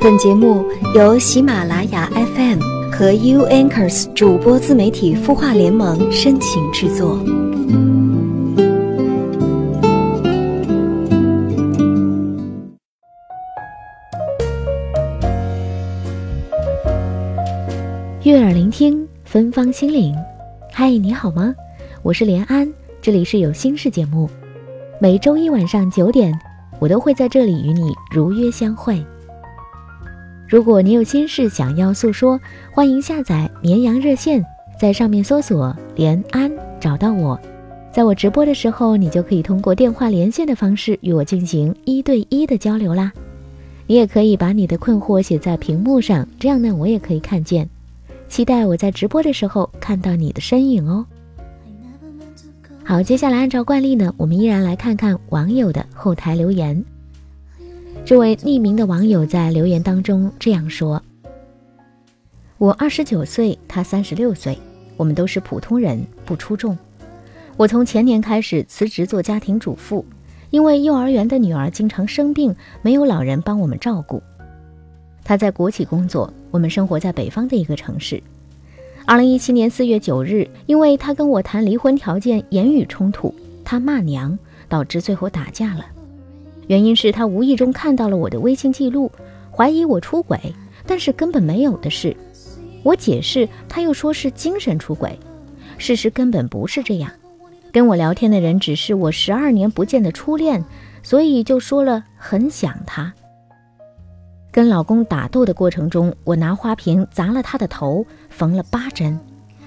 本节目由喜马拉雅 FM 和 U Anchors 主播自媒体孵化联盟深情制作。悦耳聆听，芬芳心灵。嗨，你好吗？我是连安，这里是有心事节目，每周一晚上九点，我都会在这里与你如约相会。如果你有心事想要诉说，欢迎下载绵阳热线，在上面搜索“连安”，找到我。在我直播的时候，你就可以通过电话连线的方式与我进行一对一的交流啦。你也可以把你的困惑写在屏幕上，这样呢，我也可以看见。期待我在直播的时候看到你的身影哦。好，接下来按照惯例呢，我们依然来看看网友的后台留言。这位匿名的网友在留言当中这样说：“我二十九岁，他三十六岁，我们都是普通人，不出众。我从前年开始辞职做家庭主妇，因为幼儿园的女儿经常生病，没有老人帮我们照顾。他在国企工作，我们生活在北方的一个城市。二零一七年四月九日，因为他跟我谈离婚条件，言语冲突，他骂娘，导致最后打架了。”原因是他无意中看到了我的微信记录，怀疑我出轨，但是根本没有的事。我解释，他又说是精神出轨，事实根本不是这样。跟我聊天的人只是我十二年不见的初恋，所以就说了很想他。跟老公打斗的过程中，我拿花瓶砸了他的头，缝了八针。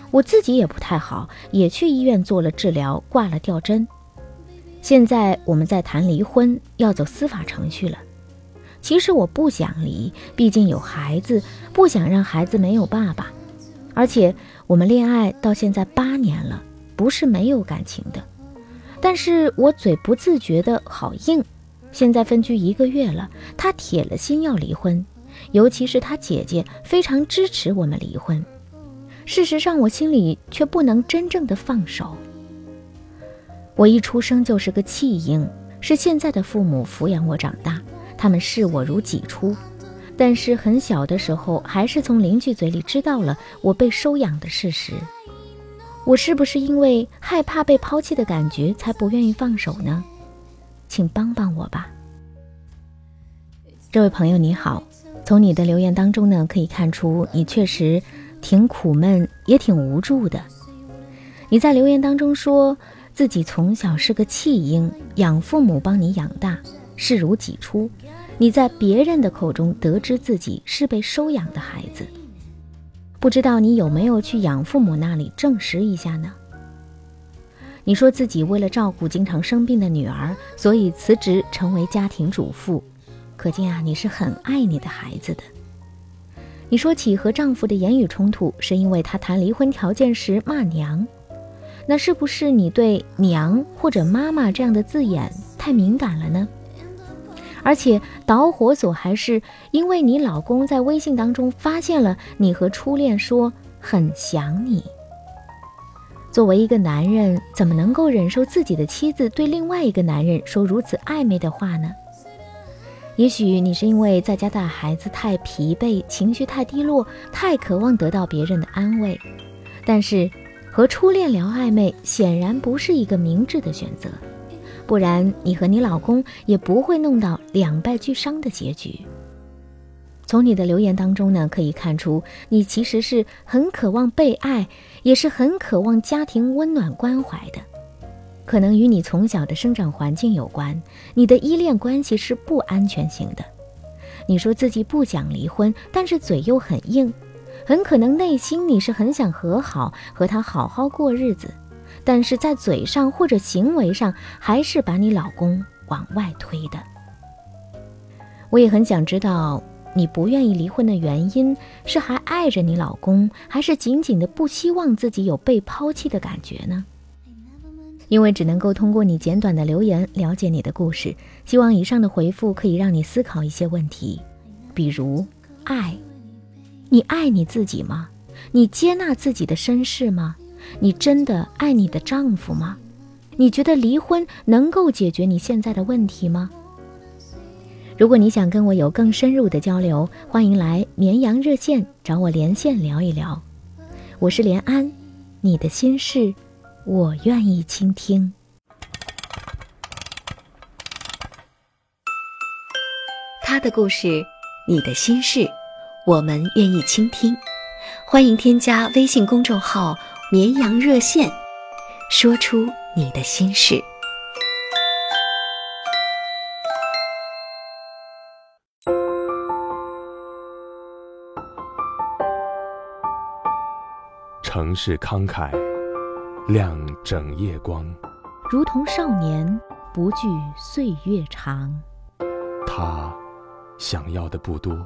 我自己也不太好，也去医院做了治疗，挂了吊针。现在我们在谈离婚，要走司法程序了。其实我不想离，毕竟有孩子，不想让孩子没有爸爸。而且我们恋爱到现在八年了，不是没有感情的。但是我嘴不自觉的好硬。现在分居一个月了，他铁了心要离婚，尤其是他姐姐非常支持我们离婚。事实上，我心里却不能真正的放手。我一出生就是个弃婴，是现在的父母抚养我长大，他们视我如己出。但是很小的时候，还是从邻居嘴里知道了我被收养的事实。我是不是因为害怕被抛弃的感觉，才不愿意放手呢？请帮帮我吧。这位朋友你好，从你的留言当中呢，可以看出你确实挺苦闷，也挺无助的。你在留言当中说。自己从小是个弃婴，养父母帮你养大，视如己出。你在别人的口中得知自己是被收养的孩子，不知道你有没有去养父母那里证实一下呢？你说自己为了照顾经常生病的女儿，所以辞职成为家庭主妇，可见啊，你是很爱你的孩子的。你说起和丈夫的言语冲突，是因为他谈离婚条件时骂娘。那是不是你对“娘”或者“妈妈”这样的字眼太敏感了呢？而且导火索还是因为你老公在微信当中发现了你和初恋说很想你。作为一个男人，怎么能够忍受自己的妻子对另外一个男人说如此暧昧的话呢？也许你是因为在家带孩子太疲惫，情绪太低落，太渴望得到别人的安慰，但是。和初恋聊暧昧显然不是一个明智的选择，不然你和你老公也不会弄到两败俱伤的结局。从你的留言当中呢，可以看出你其实是很渴望被爱，也是很渴望家庭温暖关怀的。可能与你从小的生长环境有关，你的依恋关系是不安全型的。你说自己不想离婚，但是嘴又很硬。很可能内心你是很想和好，和他好好过日子，但是在嘴上或者行为上还是把你老公往外推的。我也很想知道，你不愿意离婚的原因是还爱着你老公，还是仅仅的不希望自己有被抛弃的感觉呢？因为只能够通过你简短的留言了解你的故事，希望以上的回复可以让你思考一些问题，比如爱。你爱你自己吗？你接纳自己的身世吗？你真的爱你的丈夫吗？你觉得离婚能够解决你现在的问题吗？如果你想跟我有更深入的交流，欢迎来绵阳热线找我连线聊一聊。我是连安，你的心事，我愿意倾听。他的故事，你的心事，我们愿意倾听。欢迎添加微信公众号“绵羊热线”，说出你的心事。城市慷慨，亮整夜光。如同少年，不惧岁月长。他。想要的不多，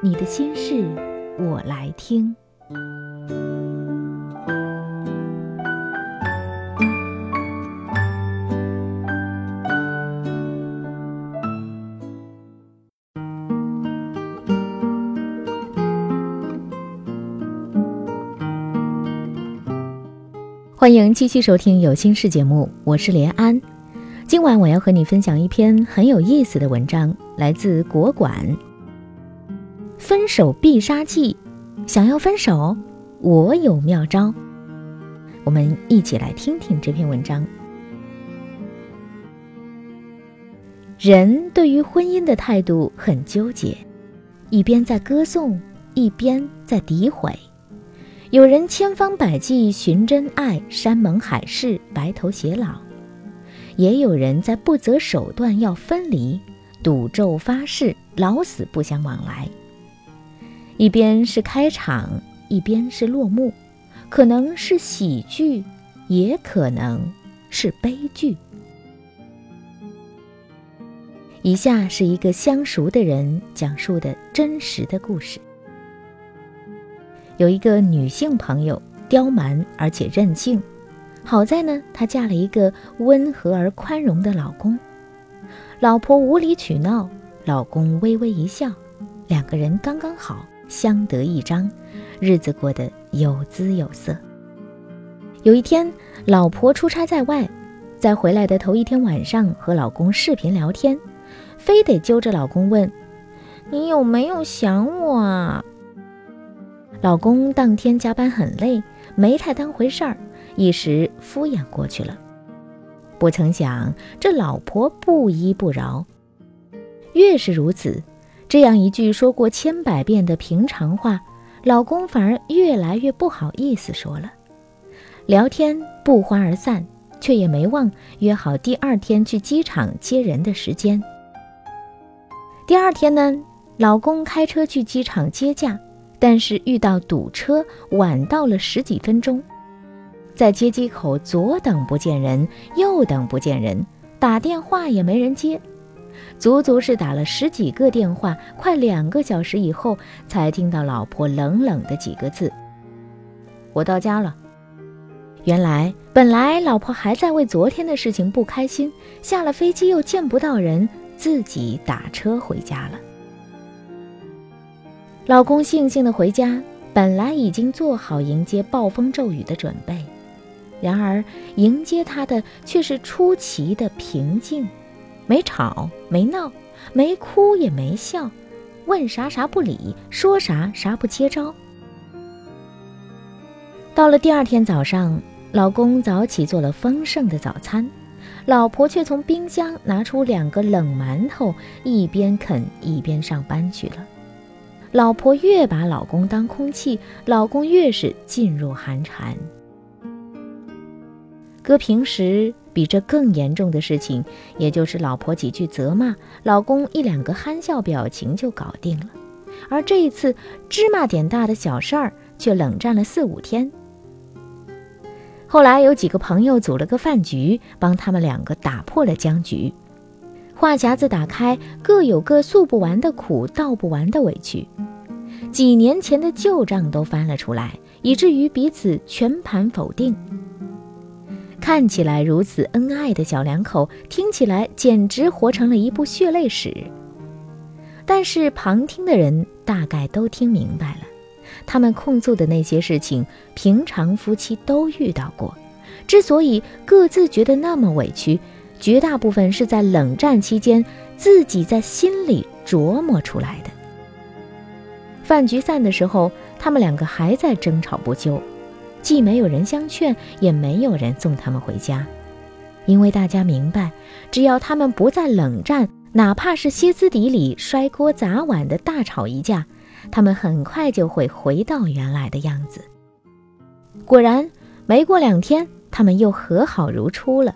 你的心事我来听。欢迎继续收听有心事节目，我是连安。今晚我要和你分享一篇很有意思的文章。来自国馆。分手必杀技，想要分手，我有妙招。我们一起来听听这篇文章。人对于婚姻的态度很纠结，一边在歌颂，一边在诋毁。有人千方百计寻真爱，山盟海誓，白头偕老；也有人在不择手段要分离。赌咒发誓，老死不相往来。一边是开场，一边是落幕，可能是喜剧，也可能是悲剧。以下是一个相熟的人讲述的真实的故事。有一个女性朋友，刁蛮而且任性，好在呢，她嫁了一个温和而宽容的老公。老婆无理取闹，老公微微一笑，两个人刚刚好，相得益彰，日子过得有滋有色。有一天，老婆出差在外，在回来的头一天晚上和老公视频聊天，非得揪着老公问：“你有没有想我啊？”老公当天加班很累，没太当回事儿，一时敷衍过去了。不曾想，这老婆不依不饶。越是如此，这样一句说过千百遍的平常话，老公反而越来越不好意思说了。聊天不欢而散，却也没忘约好第二天去机场接人的时间。第二天呢，老公开车去机场接驾，但是遇到堵车，晚到了十几分钟。在接机口左等不见人，右等不见人，打电话也没人接，足足是打了十几个电话，快两个小时以后，才听到老婆冷冷的几个字：“我到家了。”原来，本来老婆还在为昨天的事情不开心，下了飞机又见不到人，自己打车回家了。老公悻悻的回家，本来已经做好迎接暴风骤雨的准备。然而，迎接他的却是出奇的平静，没吵没闹，没哭也没笑，问啥啥不理，说啥啥不接招。到了第二天早上，老公早起做了丰盛的早餐，老婆却从冰箱拿出两个冷馒头，一边啃一边上班去了。老婆越把老公当空气，老公越是噤若寒蝉。搁平时比这更严重的事情，也就是老婆几句责骂，老公一两个憨笑表情就搞定了。而这一次芝麻点大的小事儿，却冷战了四五天。后来有几个朋友组了个饭局，帮他们两个打破了僵局。话匣子打开，各有各诉不完的苦，道不完的委屈，几年前的旧账都翻了出来，以至于彼此全盘否定。看起来如此恩爱的小两口，听起来简直活成了一部血泪史。但是旁听的人大概都听明白了，他们控诉的那些事情，平常夫妻都遇到过。之所以各自觉得那么委屈，绝大部分是在冷战期间自己在心里琢磨出来的。饭局散的时候，他们两个还在争吵不休。既没有人相劝，也没有人送他们回家，因为大家明白，只要他们不再冷战，哪怕是歇斯底里、摔锅砸碗的大吵一架，他们很快就会回到原来的样子。果然，没过两天，他们又和好如初了。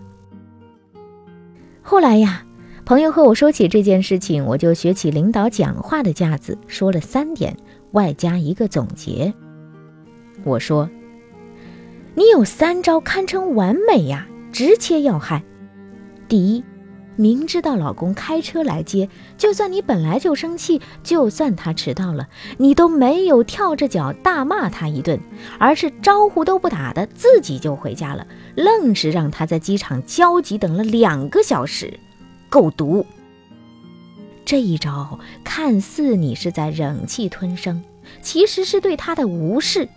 后来呀，朋友和我说起这件事情，我就学起领导讲话的架子，说了三点，外加一个总结。我说。你有三招堪称完美呀，直切要害。第一，明知道老公开车来接，就算你本来就生气，就算他迟到了，你都没有跳着脚大骂他一顿，而是招呼都不打的自己就回家了，愣是让他在机场焦急等了两个小时，够毒。这一招看似你是在忍气吞声，其实是对他的无视。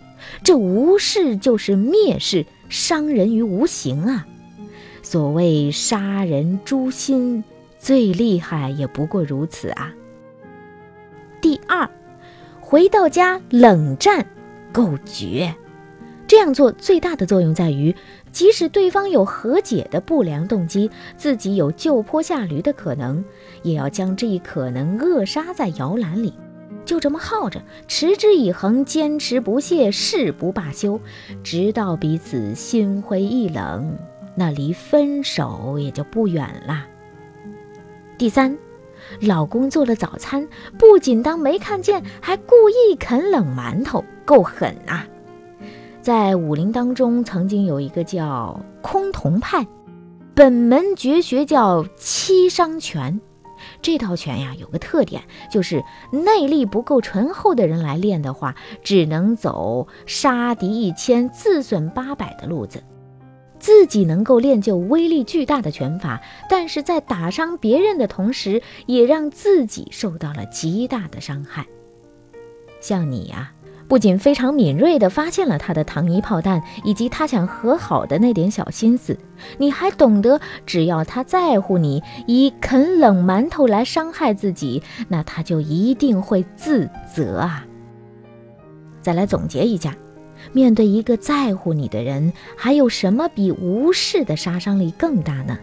这无视就是蔑视，伤人于无形啊！所谓杀人诛心，最厉害也不过如此啊。第二，回到家冷战，够绝。这样做最大的作用在于，即使对方有和解的不良动机，自己有就坡下驴的可能，也要将这一可能扼杀在摇篮里。就这么耗着，持之以恒，坚持不懈，誓不罢休，直到彼此心灰意冷，那离分手也就不远啦。第三，老公做了早餐，不仅当没看见，还故意啃冷馒头，够狠啊！在武林当中，曾经有一个叫崆峒派，本门绝学叫七伤拳。这套拳呀，有个特点，就是内力不够醇厚的人来练的话，只能走杀敌一千，自损八百的路子。自己能够练就威力巨大的拳法，但是在打伤别人的同时，也让自己受到了极大的伤害。像你呀。不仅非常敏锐地发现了他的糖衣炮弹，以及他想和好的那点小心思，你还懂得，只要他在乎你，以啃冷馒头来伤害自己，那他就一定会自责啊。再来总结一下，面对一个在乎你的人，还有什么比无视的杀伤力更大呢？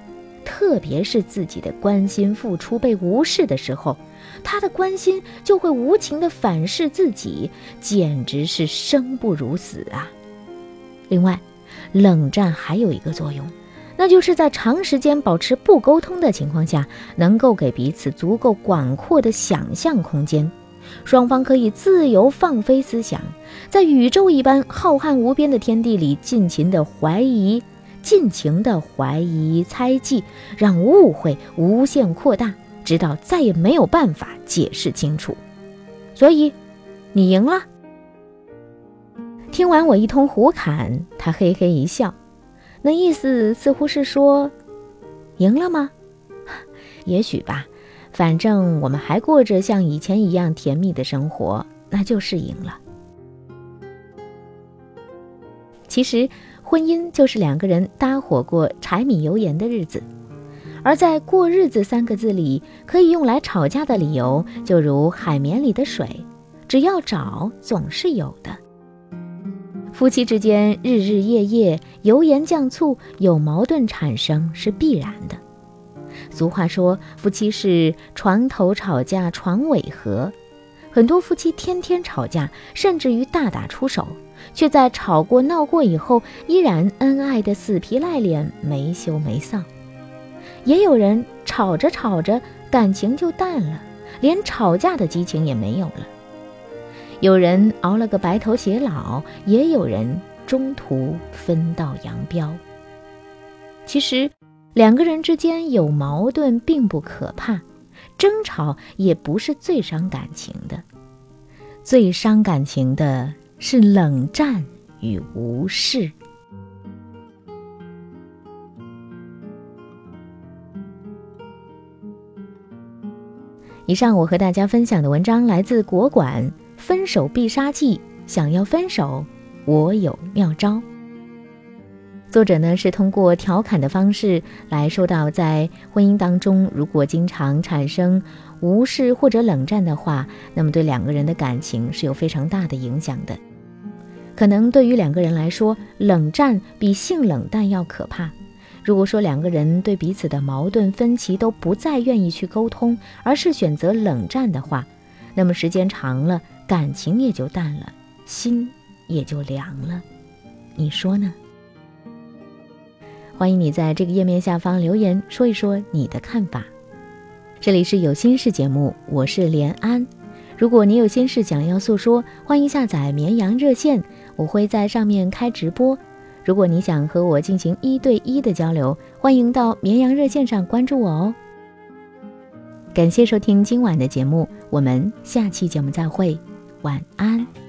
特别是自己的关心付出被无视的时候。他的关心就会无情地反噬自己，简直是生不如死啊！另外，冷战还有一个作用，那就是在长时间保持不沟通的情况下，能够给彼此足够广阔的想象空间，双方可以自由放飞思想，在宇宙一般浩瀚无边的天地里尽情的怀疑，尽情的怀疑猜忌，让误会无限扩大。直到再也没有办法解释清楚，所以你赢了。听完我一通胡侃，他嘿嘿一笑，那意思似乎是说，赢了吗？也许吧，反正我们还过着像以前一样甜蜜的生活，那就是赢了。其实，婚姻就是两个人搭伙过柴米油盐的日子。而在“过日子”三个字里，可以用来吵架的理由，就如海绵里的水，只要找，总是有的。夫妻之间日日夜夜油盐酱醋，有矛盾产生是必然的。俗话说，夫妻是床头吵架床尾和，很多夫妻天天吵架，甚至于大打出手，却在吵过闹过以后，依然恩爱的死皮赖脸，没羞没臊。也有人吵着吵着感情就淡了，连吵架的激情也没有了。有人熬了个白头偕老，也有人中途分道扬镳。其实，两个人之间有矛盾并不可怕，争吵也不是最伤感情的。最伤感情的是冷战与无视。以上我和大家分享的文章来自国馆《分手必杀技》，想要分手，我有妙招。作者呢是通过调侃的方式来说到，在婚姻当中，如果经常产生无视或者冷战的话，那么对两个人的感情是有非常大的影响的。可能对于两个人来说，冷战比性冷淡要可怕。如果说两个人对彼此的矛盾分歧都不再愿意去沟通，而是选择冷战的话，那么时间长了，感情也就淡了，心也就凉了。你说呢？欢迎你在这个页面下方留言，说一说你的看法。这里是有心事节目，我是连安。如果你有心事想要诉说，欢迎下载绵阳热线，我会在上面开直播。如果你想和我进行一对一的交流，欢迎到绵阳热线上关注我哦。感谢收听今晚的节目，我们下期节目再会，晚安。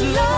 Love.